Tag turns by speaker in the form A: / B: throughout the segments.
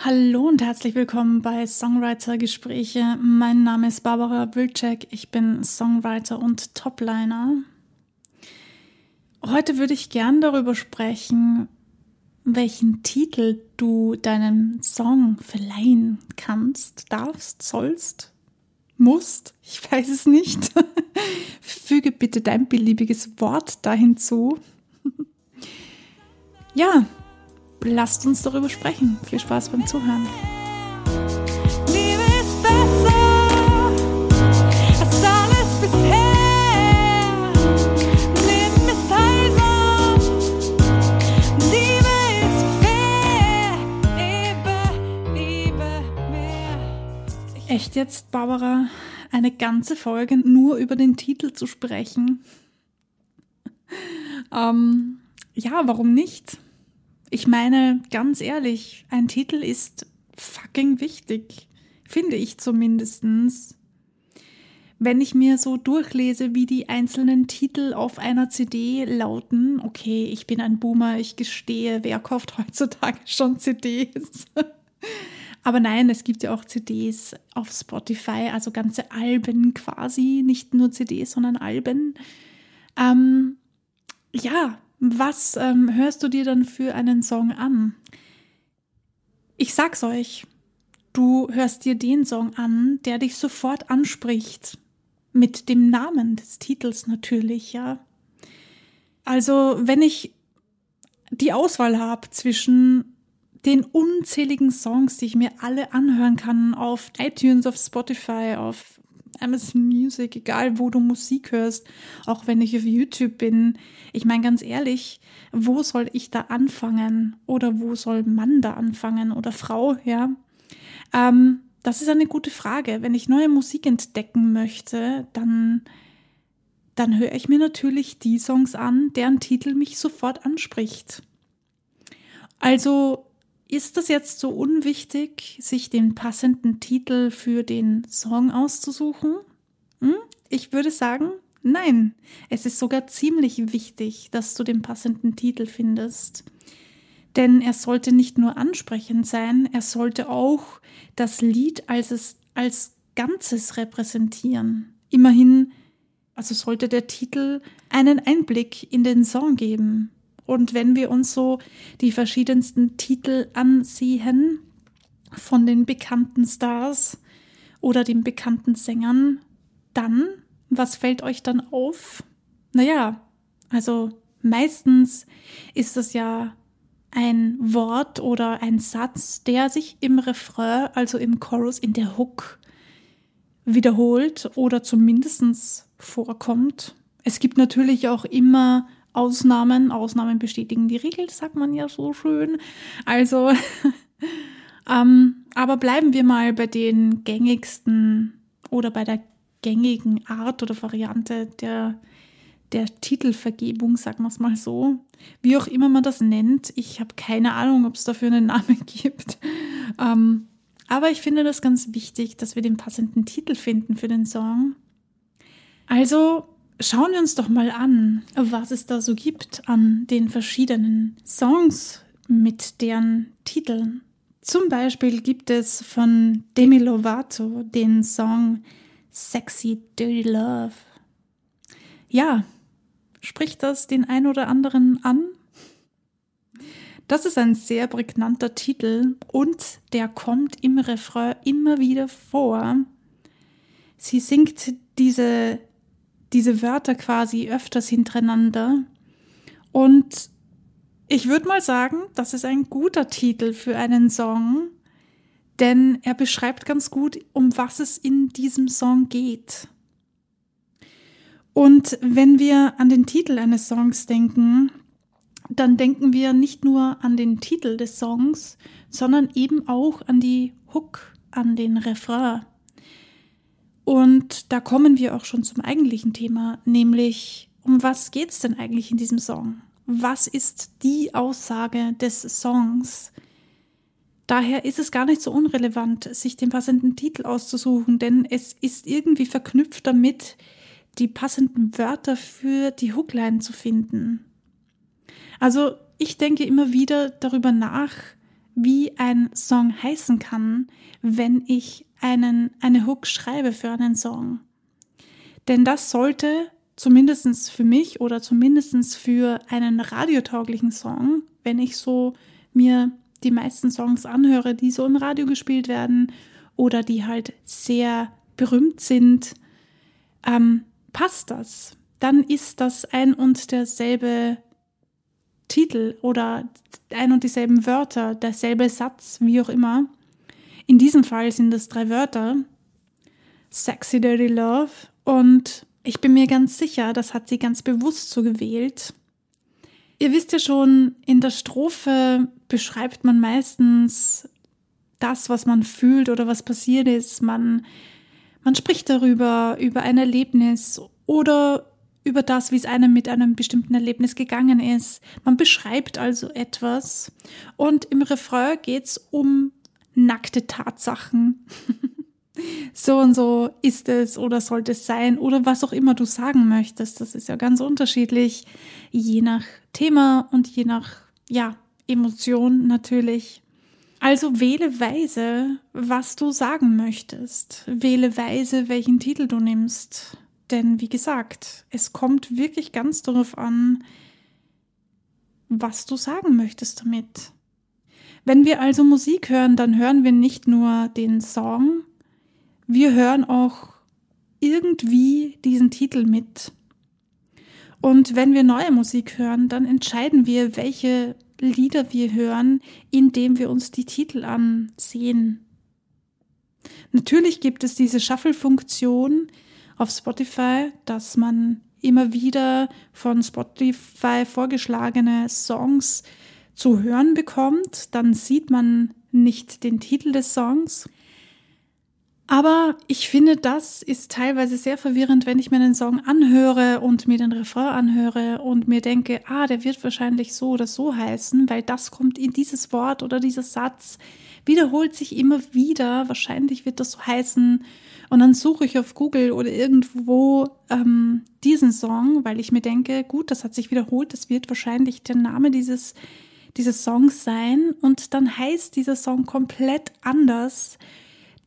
A: Hallo und herzlich willkommen bei Songwriter Gespräche. Mein Name ist Barbara Wilczek. Ich bin Songwriter und Topliner. Heute würde ich gern darüber sprechen, welchen Titel du deinem Song verleihen kannst, darfst, sollst, musst. Ich weiß es nicht. Füge bitte dein beliebiges Wort da hinzu. ja, lasst uns darüber sprechen. Viel Spaß beim Zuhören.
B: Liebe ist besser als alles bisher. Leben ist heilsam, Liebe ist fair. Liebe, Liebe mehr.
A: Echt jetzt, Barbara, eine ganze Folge nur über den Titel zu sprechen? ähm, ja, warum nicht? Ich meine, ganz ehrlich, ein Titel ist fucking wichtig. Finde ich zumindestens. Wenn ich mir so durchlese, wie die einzelnen Titel auf einer CD lauten, okay, ich bin ein Boomer, ich gestehe, wer kauft heutzutage schon CDs? Aber nein, es gibt ja auch CDs auf Spotify, also ganze Alben quasi, nicht nur CDs, sondern Alben. Ähm, ja, was ähm, hörst du dir dann für einen Song an? Ich sag's euch, du hörst dir den Song an, der dich sofort anspricht. Mit dem Namen des Titels natürlich, ja. Also, wenn ich die Auswahl habe zwischen den unzähligen Songs, die ich mir alle anhören kann auf iTunes, auf Spotify, auf Amazon Music, egal wo du Musik hörst, auch wenn ich auf YouTube bin. Ich meine ganz ehrlich, wo soll ich da anfangen oder wo soll Mann da anfangen oder Frau, ja? Ähm, das ist eine gute Frage. Wenn ich neue Musik entdecken möchte, dann, dann höre ich mir natürlich die Songs an, deren Titel mich sofort anspricht. Also ist das jetzt so unwichtig, sich den passenden Titel für den Song auszusuchen? Hm? Ich würde sagen, nein. Es ist sogar ziemlich wichtig, dass du den passenden Titel findest. Denn er sollte nicht nur ansprechend sein, er sollte auch das Lied als, es, als Ganzes repräsentieren. Immerhin, also sollte der Titel einen Einblick in den Song geben. Und wenn wir uns so die verschiedensten Titel ansehen von den bekannten Stars oder den bekannten Sängern, dann, was fällt euch dann auf? Naja, also meistens ist es ja ein Wort oder ein Satz, der sich im Refrain, also im Chorus, in der Hook wiederholt oder zumindest vorkommt. Es gibt natürlich auch immer Ausnahmen. Ausnahmen bestätigen die Regel, sagt man ja so schön. Also, ähm, aber bleiben wir mal bei den gängigsten oder bei der gängigen Art oder Variante der, der Titelvergebung, sagen wir es mal so. Wie auch immer man das nennt. Ich habe keine Ahnung, ob es dafür einen Namen gibt. Ähm, aber ich finde das ganz wichtig, dass wir den passenden Titel finden für den Song. Also Schauen wir uns doch mal an, was es da so gibt an den verschiedenen Songs mit deren Titeln. Zum Beispiel gibt es von Demi Lovato den Song Sexy Dirty Love. Ja, spricht das den ein oder anderen an? Das ist ein sehr prägnanter Titel und der kommt im Refrain immer wieder vor. Sie singt diese diese Wörter quasi öfters hintereinander. Und ich würde mal sagen, das ist ein guter Titel für einen Song, denn er beschreibt ganz gut, um was es in diesem Song geht. Und wenn wir an den Titel eines Songs denken, dann denken wir nicht nur an den Titel des Songs, sondern eben auch an die Hook, an den Refrain. Und da kommen wir auch schon zum eigentlichen Thema, nämlich um was geht es denn eigentlich in diesem Song? Was ist die Aussage des Songs? Daher ist es gar nicht so unrelevant, sich den passenden Titel auszusuchen, denn es ist irgendwie verknüpft damit, die passenden Wörter für die Hookline zu finden. Also ich denke immer wieder darüber nach, wie ein Song heißen kann, wenn ich einen, eine Hook schreibe für einen Song. Denn das sollte zumindest für mich oder zumindest für einen radiotauglichen Song, wenn ich so mir die meisten Songs anhöre, die so im Radio gespielt werden oder die halt sehr berühmt sind, ähm, passt das. Dann ist das ein und derselbe Titel oder ein und dieselben Wörter, derselbe Satz, wie auch immer. In diesem Fall sind es drei Wörter. Sexy Dirty Love. Und ich bin mir ganz sicher, das hat sie ganz bewusst so gewählt. Ihr wisst ja schon, in der Strophe beschreibt man meistens das, was man fühlt oder was passiert ist. Man, man spricht darüber, über ein Erlebnis oder über das, wie es einem mit einem bestimmten Erlebnis gegangen ist. Man beschreibt also etwas und im Refrain geht es um nackte Tatsachen. so und so ist es oder sollte es sein oder was auch immer du sagen möchtest. Das ist ja ganz unterschiedlich, je nach Thema und je nach, ja, Emotion natürlich. Also wähle weise, was du sagen möchtest. Wähle weise, welchen Titel du nimmst. Denn wie gesagt, es kommt wirklich ganz darauf an, was du sagen möchtest damit. Wenn wir also Musik hören, dann hören wir nicht nur den Song, wir hören auch irgendwie diesen Titel mit. Und wenn wir neue Musik hören, dann entscheiden wir, welche Lieder wir hören, indem wir uns die Titel ansehen. Natürlich gibt es diese Shuffle-Funktion, auf Spotify, dass man immer wieder von Spotify vorgeschlagene Songs zu hören bekommt. Dann sieht man nicht den Titel des Songs. Aber ich finde, das ist teilweise sehr verwirrend, wenn ich mir einen Song anhöre und mir den Refrain anhöre und mir denke, ah, der wird wahrscheinlich so oder so heißen, weil das kommt in dieses Wort oder dieser Satz wiederholt sich immer wieder. Wahrscheinlich wird das so heißen und dann suche ich auf Google oder irgendwo ähm, diesen Song, weil ich mir denke, gut, das hat sich wiederholt, das wird wahrscheinlich der Name dieses, dieses Songs sein. Und dann heißt dieser Song komplett anders.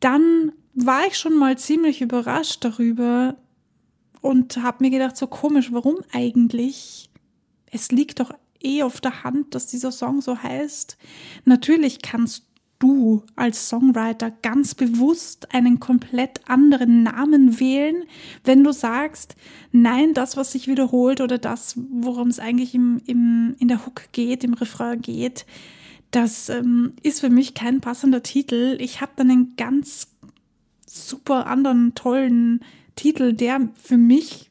A: Dann war ich schon mal ziemlich überrascht darüber und habe mir gedacht, so komisch, warum eigentlich? Es liegt doch eh auf der Hand, dass dieser Song so heißt. Natürlich kannst du als Songwriter ganz bewusst einen komplett anderen Namen wählen, wenn du sagst, nein, das, was sich wiederholt oder das, worum es eigentlich im, im, in der Hook geht, im Refrain geht, das ähm, ist für mich kein passender Titel. Ich habe dann einen ganz super anderen, tollen Titel, der für mich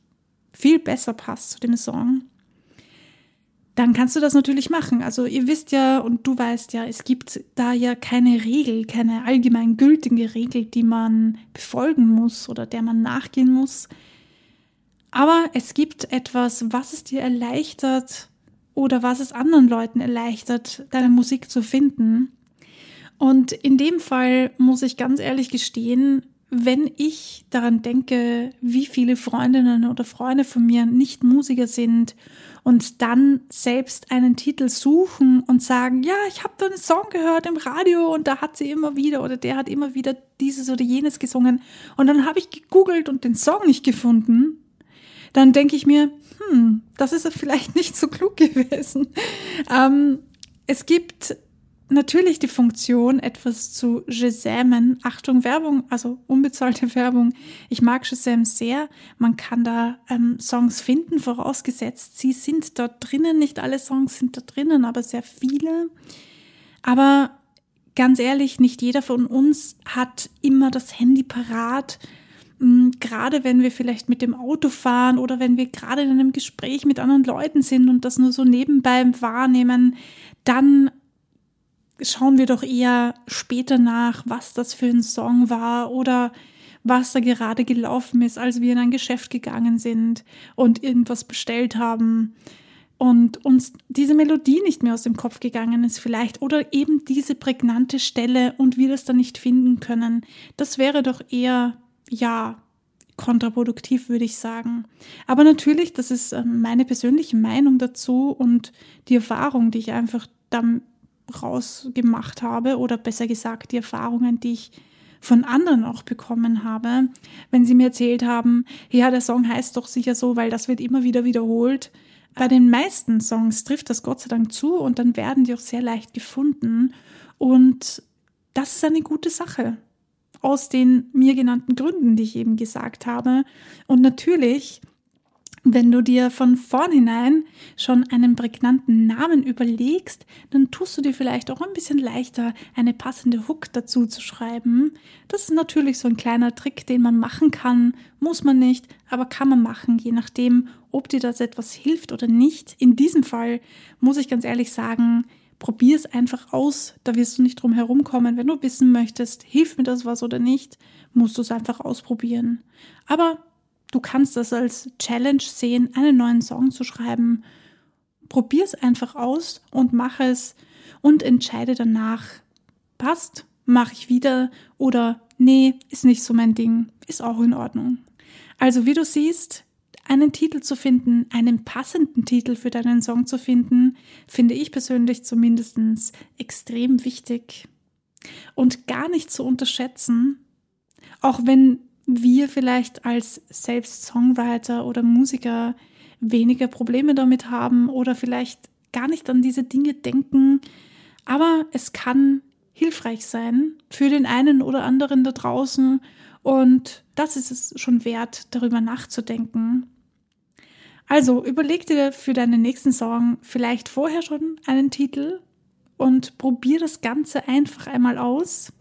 A: viel besser passt zu dem Song dann kannst du das natürlich machen. Also ihr wisst ja und du weißt ja, es gibt da ja keine Regel, keine allgemein gültige Regel, die man befolgen muss oder der man nachgehen muss. Aber es gibt etwas, was es dir erleichtert oder was es anderen Leuten erleichtert, deine Musik zu finden. Und in dem Fall muss ich ganz ehrlich gestehen, wenn ich daran denke, wie viele Freundinnen oder Freunde von mir nicht Musiker sind und dann selbst einen Titel suchen und sagen, ja, ich habe da einen Song gehört im Radio und da hat sie immer wieder oder der hat immer wieder dieses oder jenes gesungen und dann habe ich gegoogelt und den Song nicht gefunden, dann denke ich mir, hm, das ist vielleicht nicht so klug gewesen. Ähm, es gibt natürlich die Funktion, etwas zu Shazamen. Achtung, Werbung, also unbezahlte Werbung. Ich mag Shazam sehr. Man kann da ähm, Songs finden, vorausgesetzt, sie sind dort drinnen. Nicht alle Songs sind da drinnen, aber sehr viele. Aber ganz ehrlich, nicht jeder von uns hat immer das Handy parat. Hm, gerade wenn wir vielleicht mit dem Auto fahren oder wenn wir gerade in einem Gespräch mit anderen Leuten sind und das nur so nebenbei wahrnehmen, dann schauen wir doch eher später nach, was das für ein Song war oder was da gerade gelaufen ist, als wir in ein Geschäft gegangen sind und irgendwas bestellt haben und uns diese Melodie nicht mehr aus dem Kopf gegangen ist vielleicht oder eben diese prägnante Stelle und wir das dann nicht finden können. Das wäre doch eher, ja, kontraproduktiv, würde ich sagen. Aber natürlich, das ist ähm, meine persönliche Meinung dazu und die Erfahrung, die ich einfach dann rausgemacht habe oder besser gesagt die Erfahrungen, die ich von anderen auch bekommen habe, wenn sie mir erzählt haben, ja, der Song heißt doch sicher so, weil das wird immer wieder wiederholt. Bei den meisten Songs trifft das Gott sei Dank zu und dann werden die auch sehr leicht gefunden und das ist eine gute Sache. Aus den mir genannten Gründen, die ich eben gesagt habe. Und natürlich wenn du dir von vornherein schon einen prägnanten Namen überlegst, dann tust du dir vielleicht auch ein bisschen leichter, eine passende Hook dazu zu schreiben. Das ist natürlich so ein kleiner Trick, den man machen kann. Muss man nicht, aber kann man machen, je nachdem, ob dir das etwas hilft oder nicht. In diesem Fall muss ich ganz ehrlich sagen, probier es einfach aus. Da wirst du nicht drum herumkommen. Wenn du wissen möchtest, hilft mir das was oder nicht, musst du es einfach ausprobieren. Aber Du kannst das als Challenge sehen, einen neuen Song zu schreiben. Probier es einfach aus und mach es und entscheide danach, passt, mache ich wieder oder nee, ist nicht so mein Ding, ist auch in Ordnung. Also wie du siehst, einen Titel zu finden, einen passenden Titel für deinen Song zu finden, finde ich persönlich zumindest extrem wichtig und gar nicht zu unterschätzen, auch wenn wir vielleicht als selbst Songwriter oder Musiker weniger Probleme damit haben oder vielleicht gar nicht an diese Dinge denken. Aber es kann hilfreich sein für den einen oder anderen da draußen und das ist es schon wert, darüber nachzudenken. Also überleg dir für deinen nächsten Song vielleicht vorher schon einen Titel und probier das Ganze einfach einmal aus.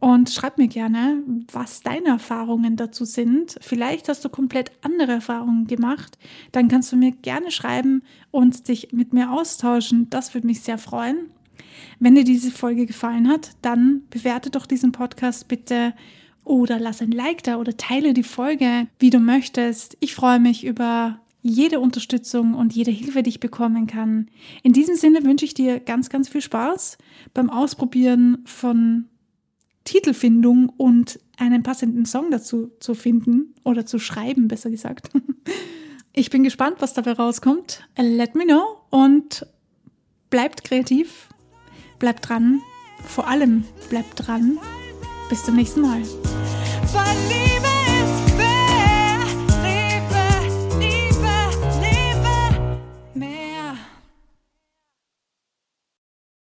A: Und schreib mir gerne, was deine Erfahrungen dazu sind. Vielleicht hast du komplett andere Erfahrungen gemacht. Dann kannst du mir gerne schreiben und dich mit mir austauschen. Das würde mich sehr freuen. Wenn dir diese Folge gefallen hat, dann bewerte doch diesen Podcast bitte oder lass ein Like da oder teile die Folge, wie du möchtest. Ich freue mich über jede Unterstützung und jede Hilfe, die ich bekommen kann. In diesem Sinne wünsche ich dir ganz, ganz viel Spaß beim Ausprobieren von Titelfindung und einen passenden Song dazu zu finden oder zu schreiben, besser gesagt. Ich bin gespannt, was dabei rauskommt. Let me know und bleibt kreativ, bleibt dran, vor allem bleibt dran. Bis zum nächsten Mal.